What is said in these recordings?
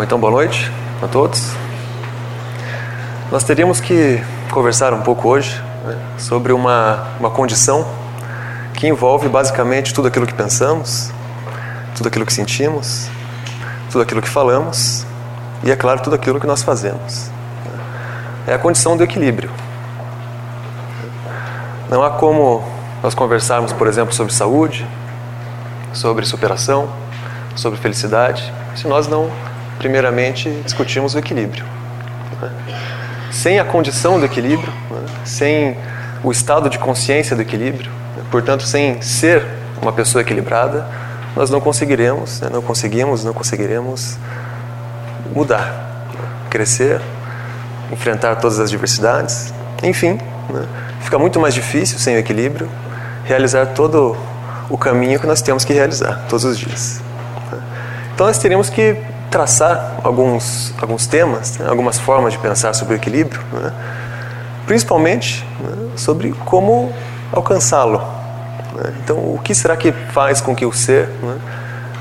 Bom, então boa noite a todos. Nós teríamos que conversar um pouco hoje né, sobre uma, uma condição que envolve basicamente tudo aquilo que pensamos, tudo aquilo que sentimos, tudo aquilo que falamos e, é claro, tudo aquilo que nós fazemos. É a condição do equilíbrio. Não há como nós conversarmos, por exemplo, sobre saúde, sobre superação, sobre felicidade, se nós não, primeiramente, discutirmos o equilíbrio. Sem a condição do equilíbrio, sem o estado de consciência do equilíbrio, portanto, sem ser uma pessoa equilibrada, nós não conseguiremos, não conseguimos, não conseguiremos mudar, crescer, enfrentar todas as diversidades, enfim, fica muito mais difícil sem o equilíbrio realizar todo o caminho que nós temos que realizar todos os dias. Então nós teríamos que traçar alguns, alguns temas, né, algumas formas de pensar sobre o equilíbrio, né, principalmente né, sobre como alcançá-lo. Né. Então, o que será que faz com que o ser né,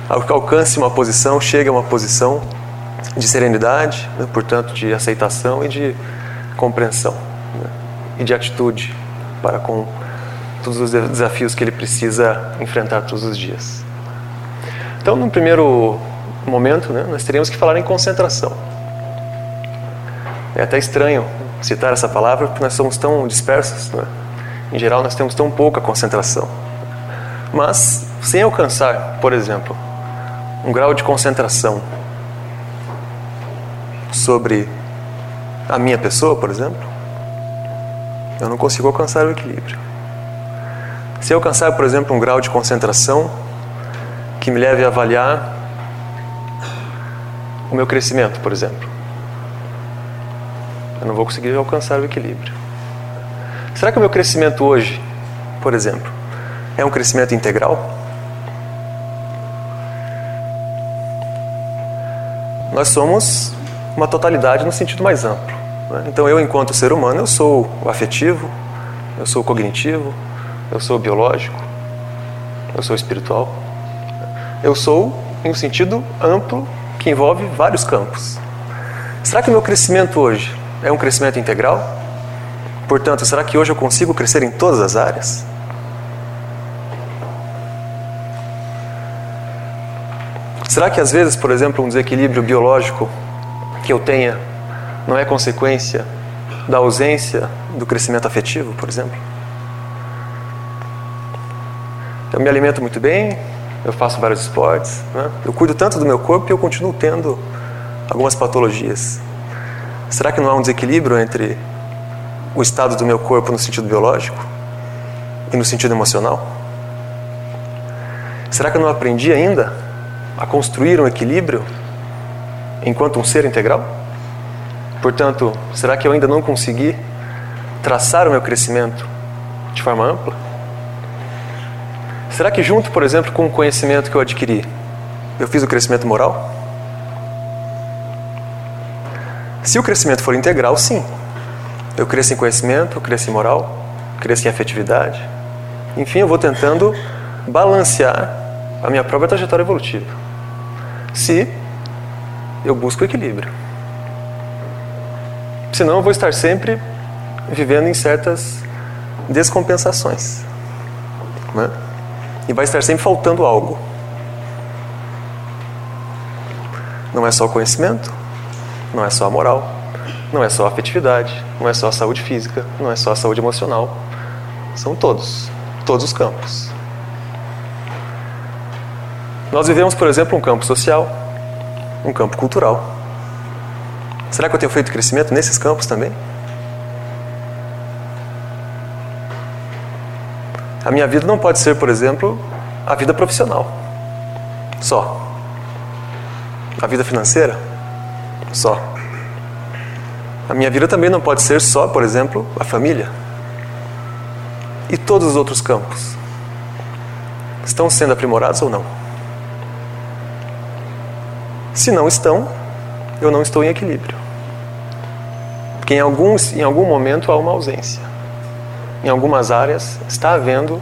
alcance uma posição, chegue a uma posição de serenidade, né, portanto, de aceitação e de compreensão e de atitude para com todos os desafios que ele precisa enfrentar todos os dias. Então, no primeiro momento, né, nós teríamos que falar em concentração. É até estranho citar essa palavra porque nós somos tão dispersos. Né? Em geral, nós temos tão pouca concentração. Mas, sem alcançar, por exemplo, um grau de concentração sobre a minha pessoa, por exemplo, eu não consigo alcançar o equilíbrio. Se eu alcançar, por exemplo, um grau de concentração que me leve a avaliar o meu crescimento, por exemplo. Eu não vou conseguir alcançar o equilíbrio. Será que o meu crescimento hoje, por exemplo, é um crescimento integral? Nós somos uma totalidade no sentido mais amplo. Né? Então, eu, enquanto ser humano, eu sou o afetivo, eu sou o cognitivo, eu sou o biológico, eu sou o espiritual. Eu sou em um sentido amplo que envolve vários campos. Será que o meu crescimento hoje é um crescimento integral? Portanto, será que hoje eu consigo crescer em todas as áreas? Será que às vezes, por exemplo, um desequilíbrio biológico que eu tenha não é consequência da ausência do crescimento afetivo, por exemplo? Eu me alimento muito bem, eu faço vários esportes, né? eu cuido tanto do meu corpo que eu continuo tendo algumas patologias. Será que não há um desequilíbrio entre o estado do meu corpo no sentido biológico e no sentido emocional? Será que eu não aprendi ainda a construir um equilíbrio enquanto um ser integral? Portanto, será que eu ainda não consegui traçar o meu crescimento de forma ampla? Será que junto, por exemplo, com o conhecimento que eu adquiri, eu fiz o crescimento moral? Se o crescimento for integral, sim. Eu cresço em conhecimento, eu cresço em moral, cresço em afetividade. Enfim, eu vou tentando balancear a minha própria trajetória evolutiva. Se eu busco equilíbrio. Senão eu vou estar sempre vivendo em certas descompensações. Né? E vai estar sempre faltando algo. Não é só o conhecimento, não é só a moral, não é só a afetividade, não é só a saúde física, não é só a saúde emocional. São todos, todos os campos. Nós vivemos, por exemplo, um campo social, um campo cultural. Será que eu tenho feito crescimento nesses campos também? A minha vida não pode ser, por exemplo, a vida profissional. Só. A vida financeira? Só. A minha vida também não pode ser só, por exemplo, a família. E todos os outros campos? Estão sendo aprimorados ou não? Se não estão, eu não estou em equilíbrio. Porque em, alguns, em algum momento há uma ausência em algumas áreas está havendo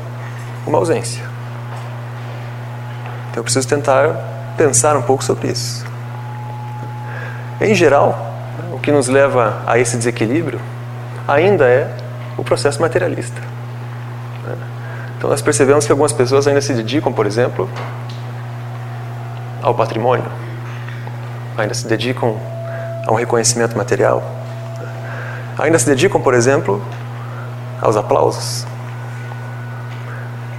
uma ausência. Então eu preciso tentar pensar um pouco sobre isso. Em geral, o que nos leva a esse desequilíbrio ainda é o processo materialista. Então nós percebemos que algumas pessoas ainda se dedicam, por exemplo, ao patrimônio, ainda se dedicam a um reconhecimento material, ainda se dedicam, por exemplo, aos aplausos.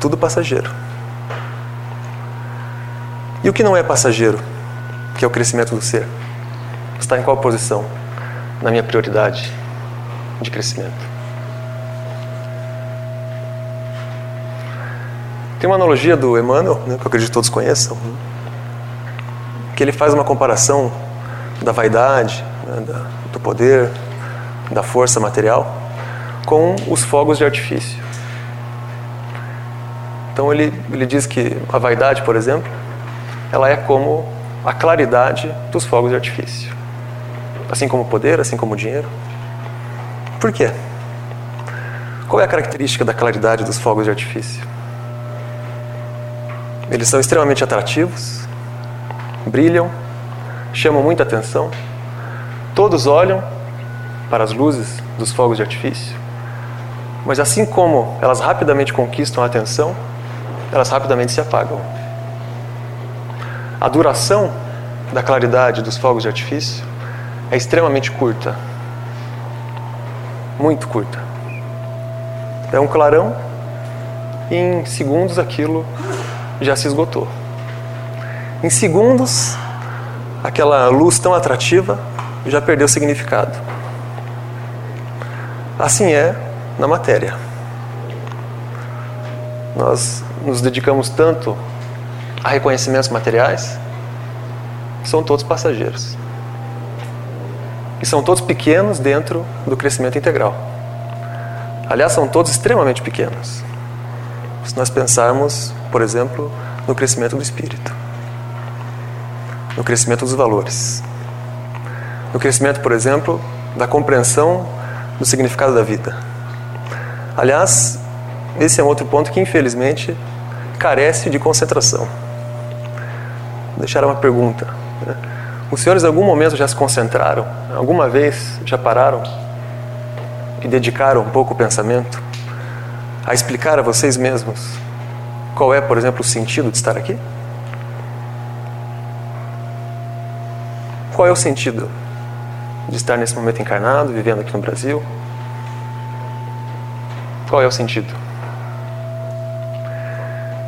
Tudo passageiro. E o que não é passageiro, que é o crescimento do ser? Está em qual posição na minha prioridade de crescimento? Tem uma analogia do Emmanuel, né, que eu acredito que todos conheçam, que ele faz uma comparação da vaidade, né, do poder, da força material, com os fogos de artifício. Então ele, ele diz que a vaidade, por exemplo, ela é como a claridade dos fogos de artifício. Assim como o poder, assim como o dinheiro. Por quê? Qual é a característica da claridade dos fogos de artifício? Eles são extremamente atrativos, brilham, chamam muita atenção. Todos olham para as luzes dos fogos de artifício, mas assim como elas rapidamente conquistam a atenção, elas rapidamente se apagam. A duração da claridade dos fogos de artifício é extremamente curta. Muito curta. É um clarão e em segundos aquilo já se esgotou. Em segundos, aquela luz tão atrativa já perdeu significado. Assim é na matéria. Nós nos dedicamos tanto a reconhecimentos materiais, são todos passageiros. E são todos pequenos dentro do crescimento integral. Aliás, são todos extremamente pequenos. Se nós pensarmos por exemplo, no crescimento do espírito, no crescimento dos valores, no crescimento, por exemplo, da compreensão do significado da vida. Aliás, esse é um outro ponto que infelizmente carece de concentração. Vou deixar uma pergunta. Né? Os senhores em algum momento já se concentraram? Alguma vez já pararam e dedicaram um pouco o pensamento a explicar a vocês mesmos qual é, por exemplo, o sentido de estar aqui? Qual é o sentido de estar nesse momento encarnado, vivendo aqui no Brasil? Qual é o sentido?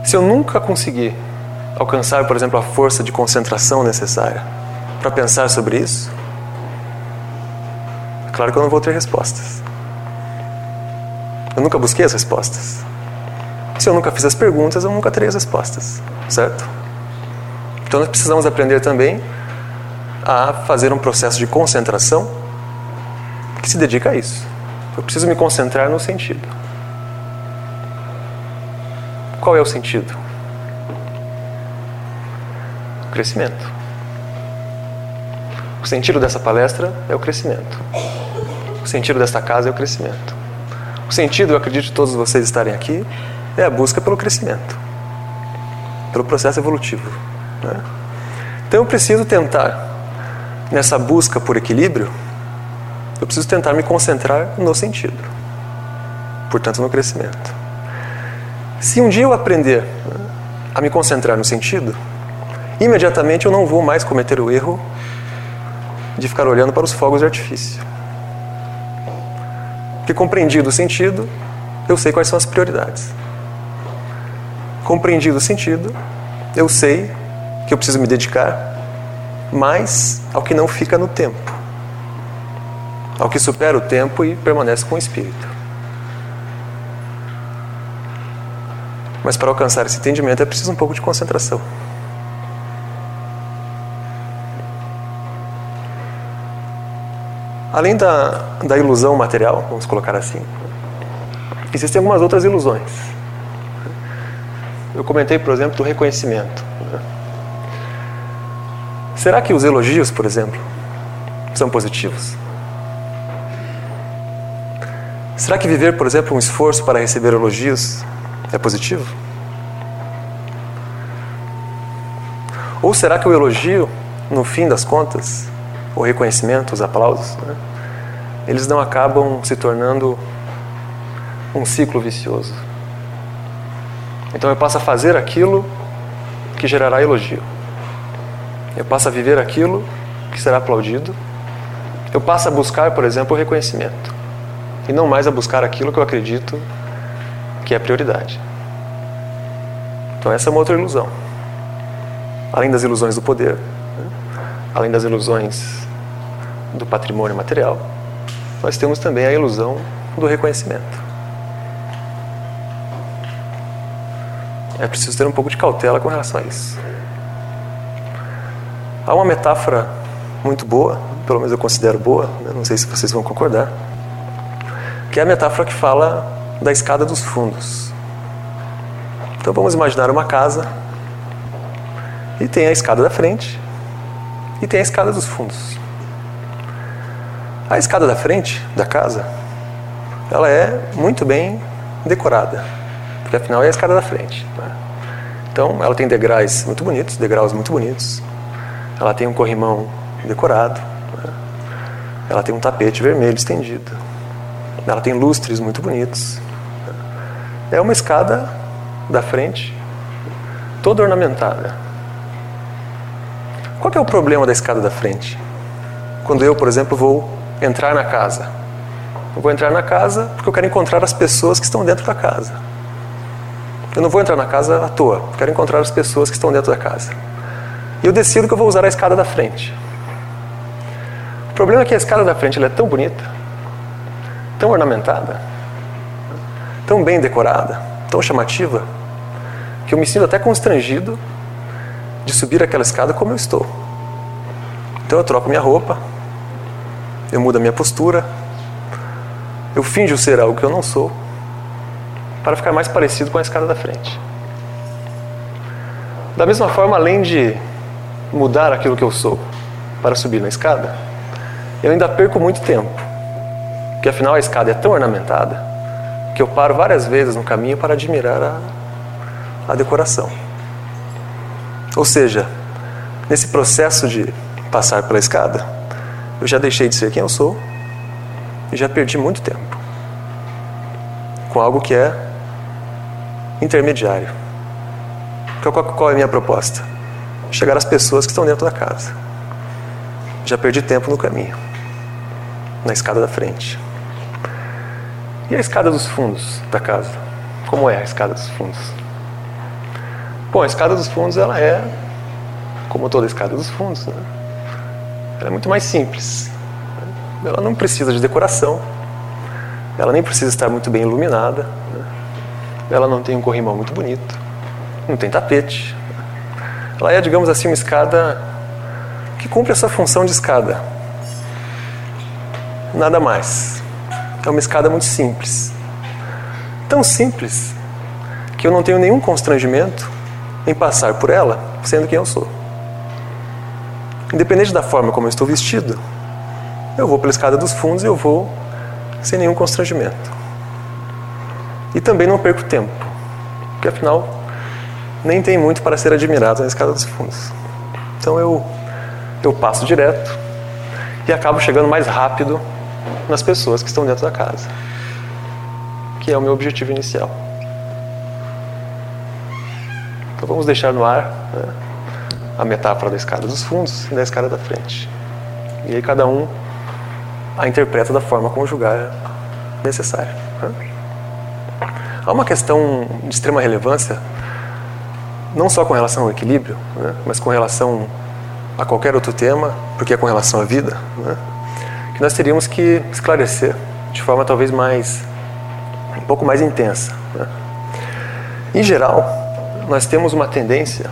Se eu nunca conseguir alcançar, por exemplo, a força de concentração necessária para pensar sobre isso, é claro que eu não vou ter respostas. Eu nunca busquei as respostas. Se eu nunca fiz as perguntas, eu nunca terei as respostas, certo? Então nós precisamos aprender também a fazer um processo de concentração que se dedica a isso. Eu preciso me concentrar no sentido. Qual é o sentido? O crescimento. O sentido dessa palestra é o crescimento. O sentido desta casa é o crescimento. O sentido, eu acredito de todos vocês estarem aqui, é a busca pelo crescimento, pelo processo evolutivo. Né? Então eu preciso tentar, nessa busca por equilíbrio, eu preciso tentar me concentrar no sentido, portanto no crescimento. Se um dia eu aprender a me concentrar no sentido, imediatamente eu não vou mais cometer o erro de ficar olhando para os fogos de artifício. Porque compreendido o sentido, eu sei quais são as prioridades compreendido o sentido, eu sei que eu preciso me dedicar mais ao que não fica no tempo, ao que supera o tempo e permanece com o espírito. Mas para alcançar esse entendimento é preciso um pouco de concentração. Além da, da ilusão material, vamos colocar assim, existem algumas outras ilusões eu comentei, por exemplo, do reconhecimento. Né? Será que os elogios, por exemplo, são positivos? Será que viver, por exemplo, um esforço para receber elogios é positivo? Ou será que o elogio, no fim das contas, o reconhecimento, os aplausos, né? eles não acabam se tornando um ciclo vicioso. Então eu passo a fazer aquilo que gerará elogio. Eu passo a viver aquilo que será aplaudido. Eu passo a buscar, por exemplo, o reconhecimento. E não mais a buscar aquilo que eu acredito que é prioridade. Então essa é uma outra ilusão. Além das ilusões do poder, né? além das ilusões do patrimônio material, nós temos também a ilusão do reconhecimento. É preciso ter um pouco de cautela com relação a isso. Há uma metáfora muito boa, pelo menos eu considero boa, né? não sei se vocês vão concordar, que é a metáfora que fala da escada dos fundos. Então vamos imaginar uma casa e tem a escada da frente e tem a escada dos fundos. A escada da frente da casa, ela é muito bem decorada porque afinal é a escada da frente. Né? Então, ela tem degraus muito bonitos, degraus muito bonitos. Ela tem um corrimão decorado. Né? Ela tem um tapete vermelho estendido. Ela tem lustres muito bonitos. É uma escada da frente, toda ornamentada. Qual é o problema da escada da frente? Quando eu, por exemplo, vou entrar na casa. Eu vou entrar na casa porque eu quero encontrar as pessoas que estão dentro da casa. Eu não vou entrar na casa à toa, quero encontrar as pessoas que estão dentro da casa. E eu decido que eu vou usar a escada da frente. O problema é que a escada da frente é tão bonita, tão ornamentada, tão bem decorada, tão chamativa, que eu me sinto até constrangido de subir aquela escada como eu estou. Então eu troco minha roupa, eu mudo a minha postura, eu finjo ser algo que eu não sou para ficar mais parecido com a escada da frente. Da mesma forma, além de mudar aquilo que eu sou para subir na escada, eu ainda perco muito tempo, porque afinal a escada é tão ornamentada que eu paro várias vezes no caminho para admirar a, a decoração. Ou seja, nesse processo de passar pela escada, eu já deixei de ser quem eu sou e já perdi muito tempo com algo que é intermediário. Então, qual é a minha proposta? Chegar às pessoas que estão dentro da casa. Já perdi tempo no caminho, na escada da frente. E a escada dos fundos da casa? Como é a escada dos fundos? Bom, a escada dos fundos ela é, como toda escada dos fundos, né? ela é muito mais simples. Ela não precisa de decoração, ela nem precisa estar muito bem iluminada. Né? Ela não tem um corrimão muito bonito, não tem tapete. Ela é, digamos assim, uma escada que cumpre essa função de escada. Nada mais. É uma escada muito simples. Tão simples que eu não tenho nenhum constrangimento em passar por ela sendo quem eu sou. Independente da forma como eu estou vestido, eu vou pela escada dos fundos e eu vou sem nenhum constrangimento. E também não perco tempo, porque afinal nem tem muito para ser admirado na escada dos fundos. Então eu, eu passo direto e acabo chegando mais rápido nas pessoas que estão dentro da casa, que é o meu objetivo inicial. Então vamos deixar no ar né, a metáfora da escada dos fundos e da escada da frente. E aí cada um a interpreta da forma como julgar necessário. Né? Há uma questão de extrema relevância, não só com relação ao equilíbrio, né, mas com relação a qualquer outro tema, porque é com relação à vida, né, nós teríamos que esclarecer de forma talvez mais, um pouco mais intensa. Né. Em geral, nós temos uma tendência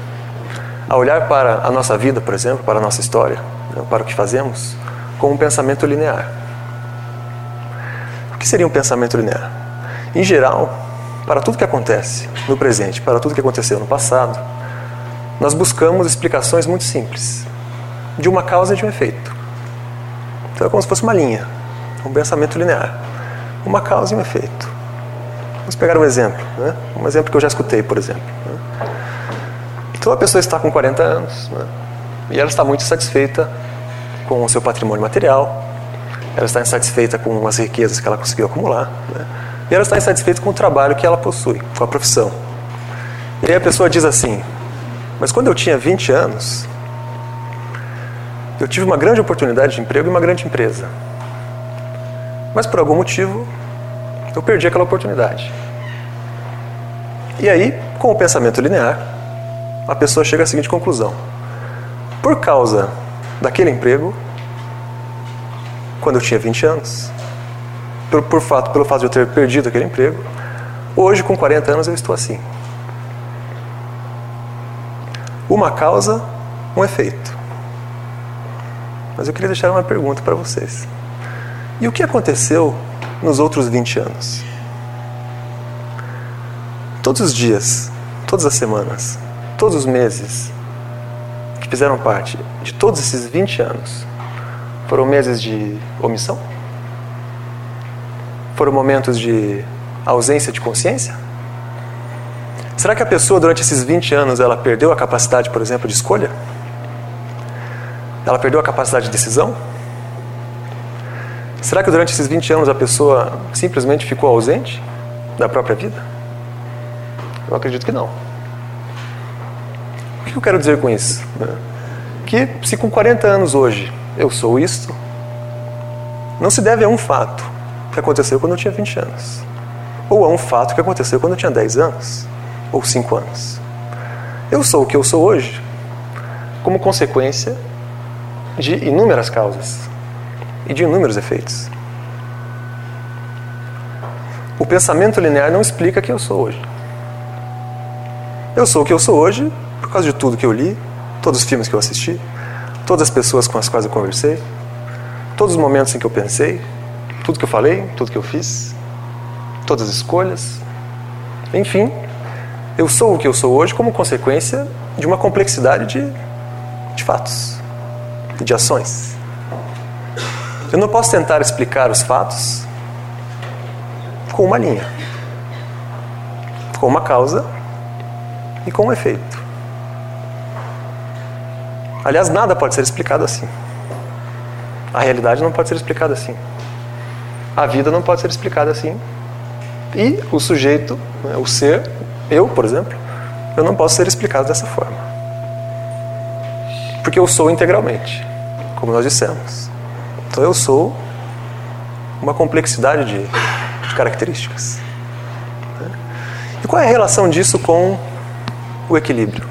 a olhar para a nossa vida, por exemplo, para a nossa história, né, para o que fazemos, com um pensamento linear. O que seria um pensamento linear? Em geral, para tudo que acontece no presente, para tudo que aconteceu no passado, nós buscamos explicações muito simples de uma causa e de um efeito. Então é como se fosse uma linha, um pensamento linear. Uma causa e um efeito. Vamos pegar um exemplo, né? um exemplo que eu já escutei, por exemplo. Né? Então a pessoa está com 40 anos né? e ela está muito satisfeita com o seu patrimônio material, ela está insatisfeita com as riquezas que ela conseguiu acumular, né? e ela está insatisfeita com o trabalho que ela possui, com a profissão. E aí a pessoa diz assim: Mas quando eu tinha 20 anos, eu tive uma grande oportunidade de emprego em uma grande empresa. Mas por algum motivo, eu perdi aquela oportunidade. E aí, com o pensamento linear, a pessoa chega à seguinte conclusão: por causa daquele emprego, quando eu tinha 20 anos, por, por fato, pelo fato de eu ter perdido aquele emprego, hoje, com 40 anos, eu estou assim. Uma causa, um efeito. Mas eu queria deixar uma pergunta para vocês. E o que aconteceu nos outros 20 anos? Todos os dias, todas as semanas, todos os meses que fizeram parte de todos esses 20 anos foram meses de omissão? Foram momentos de ausência de consciência? Será que a pessoa durante esses 20 anos ela perdeu a capacidade, por exemplo, de escolha? Ela perdeu a capacidade de decisão? Será que durante esses 20 anos a pessoa simplesmente ficou ausente da própria vida? Eu acredito que não. O que eu quero dizer com isso? Que se com 40 anos hoje eu sou isto, não se deve a um fato que aconteceu quando eu tinha 20 anos, ou a um fato que aconteceu quando eu tinha 10 anos ou cinco anos. Eu sou o que eu sou hoje como consequência de inúmeras causas e de inúmeros efeitos. O pensamento linear não explica quem eu sou hoje. Eu sou o que eu sou hoje por causa de tudo que eu li, todos os filmes que eu assisti, todas as pessoas com as quais eu conversei, todos os momentos em que eu pensei, tudo que eu falei, tudo que eu fiz, todas as escolhas. Enfim, eu sou o que eu sou hoje como consequência de uma complexidade de, de fatos, de ações. Eu não posso tentar explicar os fatos com uma linha, com uma causa e com um efeito. Aliás, nada pode ser explicado assim. A realidade não pode ser explicada assim. A vida não pode ser explicada assim. E o sujeito, né, o ser, eu, por exemplo, eu não posso ser explicado dessa forma. Porque eu sou integralmente, como nós dissemos. Então eu sou uma complexidade de, de características. Né? E qual é a relação disso com o equilíbrio?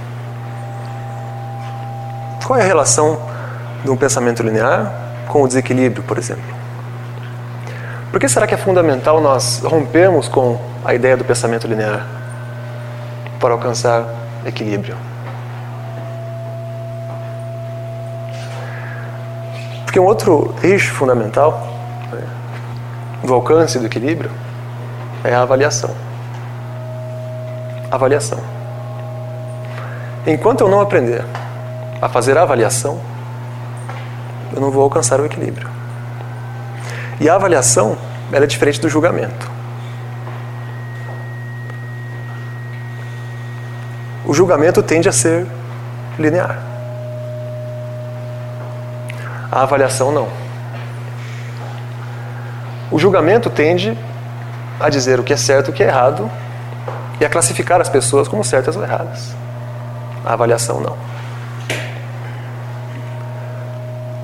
Qual é a relação de um pensamento linear com o desequilíbrio, por exemplo? Por que será que é fundamental nós rompermos com a ideia do pensamento linear? para alcançar equilíbrio. Porque um outro eixo fundamental né, do alcance do equilíbrio é a avaliação. Avaliação. Enquanto eu não aprender a fazer a avaliação, eu não vou alcançar o equilíbrio. E a avaliação ela é diferente do julgamento. o julgamento tende a ser linear. A avaliação não. O julgamento tende a dizer o que é certo e o que é errado e a classificar as pessoas como certas ou erradas. A avaliação não.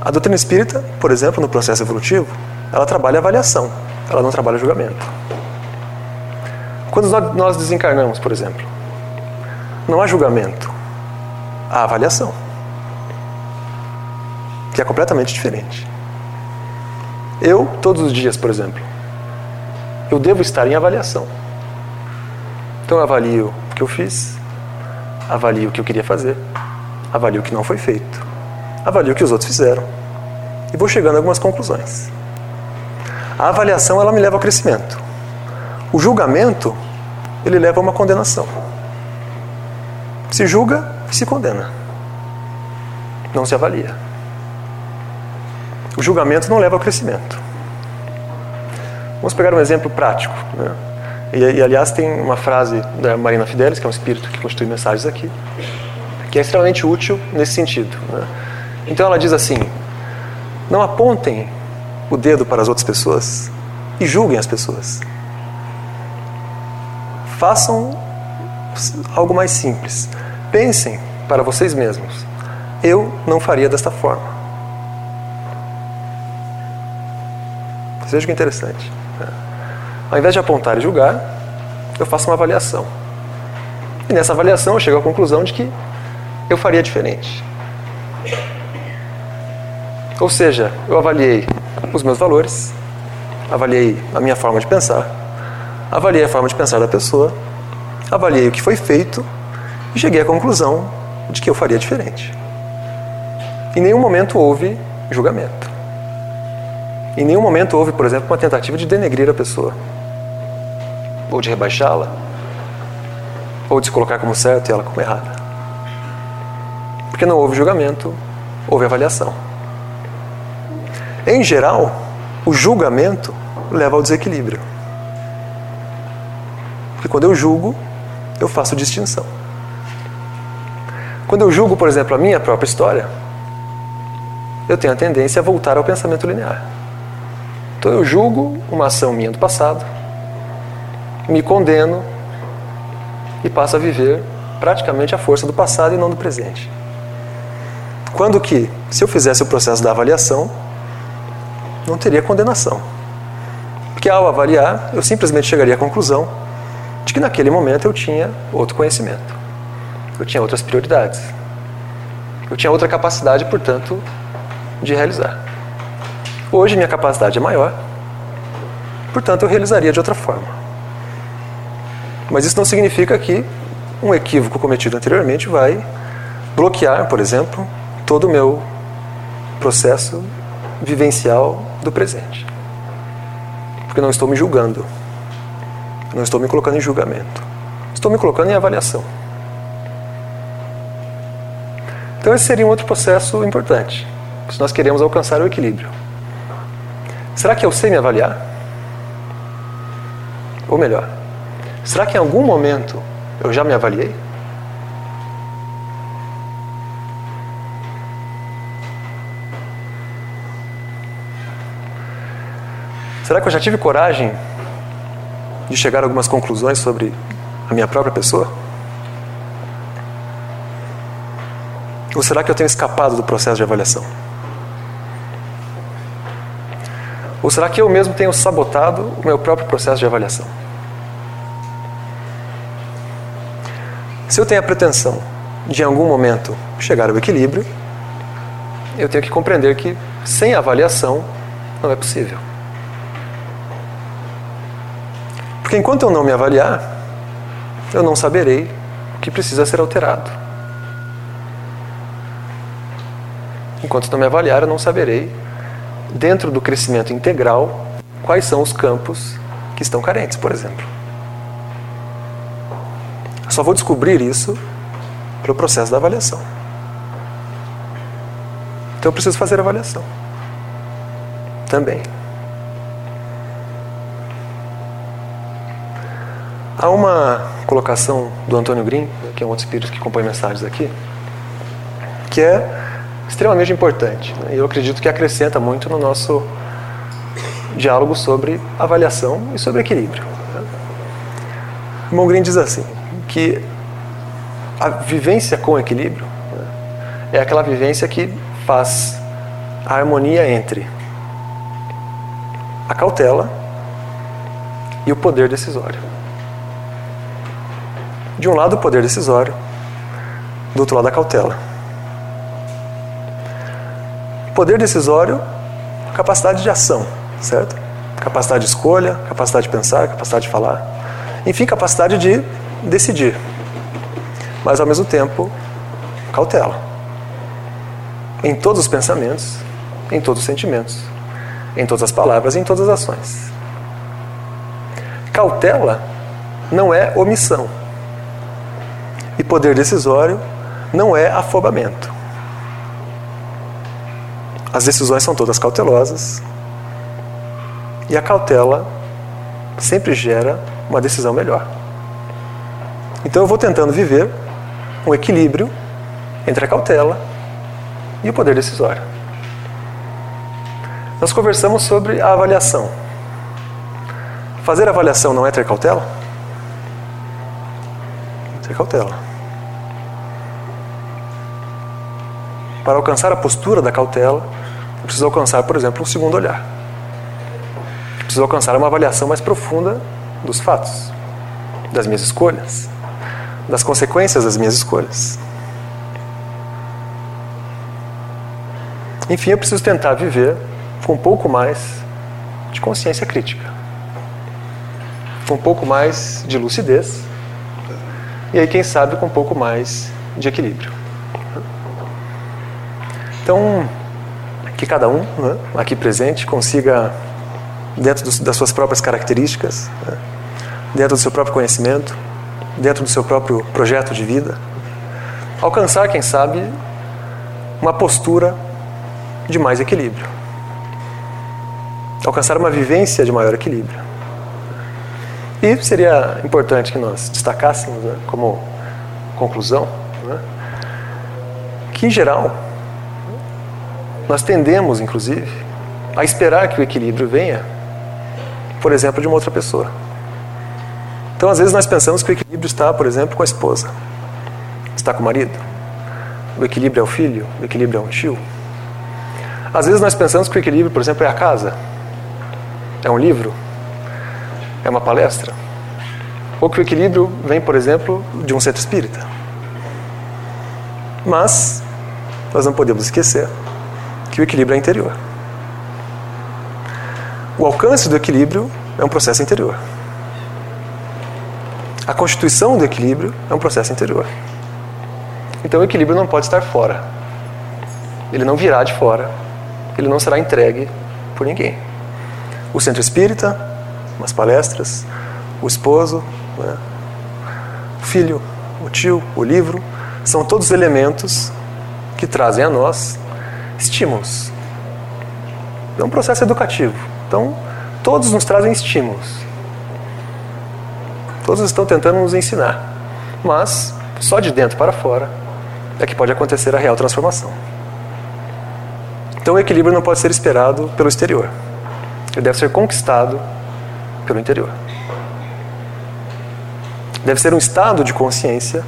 A doutrina espírita, por exemplo, no processo evolutivo, ela trabalha avaliação, ela não trabalha julgamento. Quando nós desencarnamos, por exemplo, não há julgamento, há avaliação, que é completamente diferente. Eu, todos os dias, por exemplo, eu devo estar em avaliação. Então eu avalio o que eu fiz, avalio o que eu queria fazer, avalio o que não foi feito, avalio o que os outros fizeram e vou chegando a algumas conclusões. A avaliação ela me leva ao crescimento. O julgamento ele leva a uma condenação. Se julga se condena. Não se avalia. O julgamento não leva ao crescimento. Vamos pegar um exemplo prático. Né? E, e, aliás, tem uma frase da Marina Fidelis, que é um espírito que constitui mensagens aqui, que é extremamente útil nesse sentido. Né? Então ela diz assim: Não apontem o dedo para as outras pessoas e julguem as pessoas. Façam algo mais simples. Pensem para vocês mesmos. Eu não faria desta forma. Veja que interessante. Né? Ao invés de apontar e julgar, eu faço uma avaliação. E nessa avaliação eu chego à conclusão de que eu faria diferente. Ou seja, eu avaliei os meus valores, avaliei a minha forma de pensar, avaliei a forma de pensar da pessoa, avaliei o que foi feito e cheguei à conclusão de que eu faria diferente. Em nenhum momento houve julgamento. Em nenhum momento houve, por exemplo, uma tentativa de denegrir a pessoa, ou de rebaixá-la, ou de se colocar como certo e ela como errada. Porque não houve julgamento, houve avaliação. Em geral, o julgamento leva ao desequilíbrio. Porque quando eu julgo, eu faço distinção. Quando eu julgo, por exemplo, a minha própria história, eu tenho a tendência a voltar ao pensamento linear. Então eu julgo uma ação minha do passado, me condeno e passo a viver praticamente a força do passado e não do presente. Quando que, se eu fizesse o processo da avaliação, não teria condenação. Porque ao avaliar, eu simplesmente chegaria à conclusão de que naquele momento eu tinha outro conhecimento. Eu tinha outras prioridades. Eu tinha outra capacidade, portanto, de realizar. Hoje minha capacidade é maior, portanto eu realizaria de outra forma. Mas isso não significa que um equívoco cometido anteriormente vai bloquear, por exemplo, todo o meu processo vivencial do presente. Porque não estou me julgando. Não estou me colocando em julgamento. Estou me colocando em avaliação. Então, esse seria um outro processo importante, se nós queremos alcançar o equilíbrio. Será que eu sei me avaliar? Ou melhor, será que em algum momento eu já me avaliei? Será que eu já tive coragem de chegar a algumas conclusões sobre a minha própria pessoa? Ou será que eu tenho escapado do processo de avaliação? Ou será que eu mesmo tenho sabotado o meu próprio processo de avaliação? Se eu tenho a pretensão de em algum momento chegar ao equilíbrio, eu tenho que compreender que sem avaliação não é possível. Porque enquanto eu não me avaliar, eu não saberei o que precisa ser alterado. Enquanto não me avaliar, eu não saberei, dentro do crescimento integral, quais são os campos que estão carentes, por exemplo. Só vou descobrir isso pelo processo da avaliação. Então eu preciso fazer avaliação. Também. Há uma colocação do Antônio Green, que é um outro espírito que compõe mensagens aqui, que é extremamente importante. Né? E eu acredito que acrescenta muito no nosso diálogo sobre avaliação e sobre equilíbrio. Né? O Green diz assim, que a vivência com equilíbrio né, é aquela vivência que faz a harmonia entre a cautela e o poder decisório. De um lado, o poder decisório, do outro lado, a cautela. Poder decisório, capacidade de ação, certo? Capacidade de escolha, capacidade de pensar, capacidade de falar. Enfim, capacidade de decidir. Mas, ao mesmo tempo, cautela. Em todos os pensamentos, em todos os sentimentos, em todas as palavras, em todas as ações. Cautela não é omissão e poder decisório não é afobamento. As decisões são todas cautelosas e a cautela sempre gera uma decisão melhor. Então eu vou tentando viver um equilíbrio entre a cautela e o poder decisório. nós conversamos sobre a avaliação. Fazer avaliação não é ter cautela? Ter cautela. Para alcançar a postura da cautela, eu preciso alcançar, por exemplo, um segundo olhar. Preciso alcançar uma avaliação mais profunda dos fatos, das minhas escolhas, das consequências das minhas escolhas. Enfim, eu preciso tentar viver com um pouco mais de consciência crítica, com um pouco mais de lucidez, e aí, quem sabe, com um pouco mais de equilíbrio. Então, que cada um né, aqui presente consiga, dentro dos, das suas próprias características, né, dentro do seu próprio conhecimento, dentro do seu próprio projeto de vida, alcançar, quem sabe, uma postura de mais equilíbrio. Alcançar uma vivência de maior equilíbrio. E seria importante que nós destacássemos, né, como conclusão, né, que em geral nós tendemos, inclusive, a esperar que o equilíbrio venha, por exemplo, de uma outra pessoa. Então, às vezes, nós pensamos que o equilíbrio está, por exemplo, com a esposa, está com o marido, o equilíbrio é o filho, o equilíbrio é um tio. Às vezes, nós pensamos que o equilíbrio, por exemplo, é a casa, é um livro, é uma palestra, ou que o equilíbrio vem, por exemplo, de um centro espírita. Mas, nós não podemos esquecer que o equilíbrio é interior. O alcance do equilíbrio é um processo interior. A constituição do equilíbrio é um processo interior. Então o equilíbrio não pode estar fora. Ele não virá de fora. Ele não será entregue por ninguém. O centro espírita, umas palestras, o esposo, né? o filho, o tio, o livro, são todos elementos que trazem a nós estímulos. É um processo educativo. Então, todos nos trazem estímulos. Todos estão tentando nos ensinar. Mas, só de dentro para fora é que pode acontecer a real transformação. Então, o equilíbrio não pode ser esperado pelo exterior. Ele deve ser conquistado pelo interior. Deve ser um estado de consciência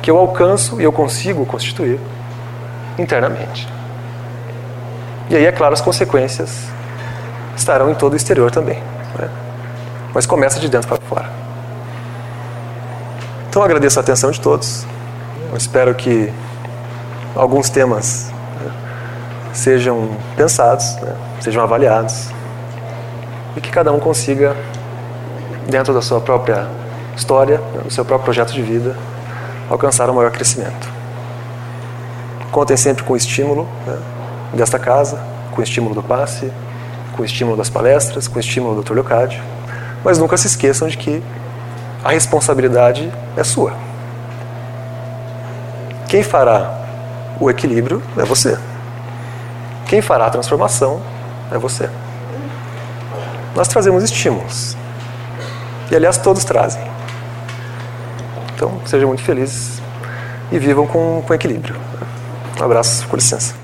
que eu alcanço e eu consigo constituir internamente. E aí, é claro, as consequências estarão em todo o exterior também. Né? Mas começa de dentro para fora. Então, agradeço a atenção de todos. Eu espero que alguns temas né, sejam pensados, né, sejam avaliados e que cada um consiga, dentro da sua própria história, né, do seu próprio projeto de vida, alcançar um maior crescimento. Contem sempre com estímulo. Né, desta casa, com o estímulo do passe, com o estímulo das palestras, com o estímulo do Dr. Leocádio. Mas nunca se esqueçam de que a responsabilidade é sua. Quem fará o equilíbrio é você. Quem fará a transformação é você. Nós trazemos estímulos. E aliás, todos trazem. Então, sejam muito felizes e vivam com, com equilíbrio. Um abraço, com licença.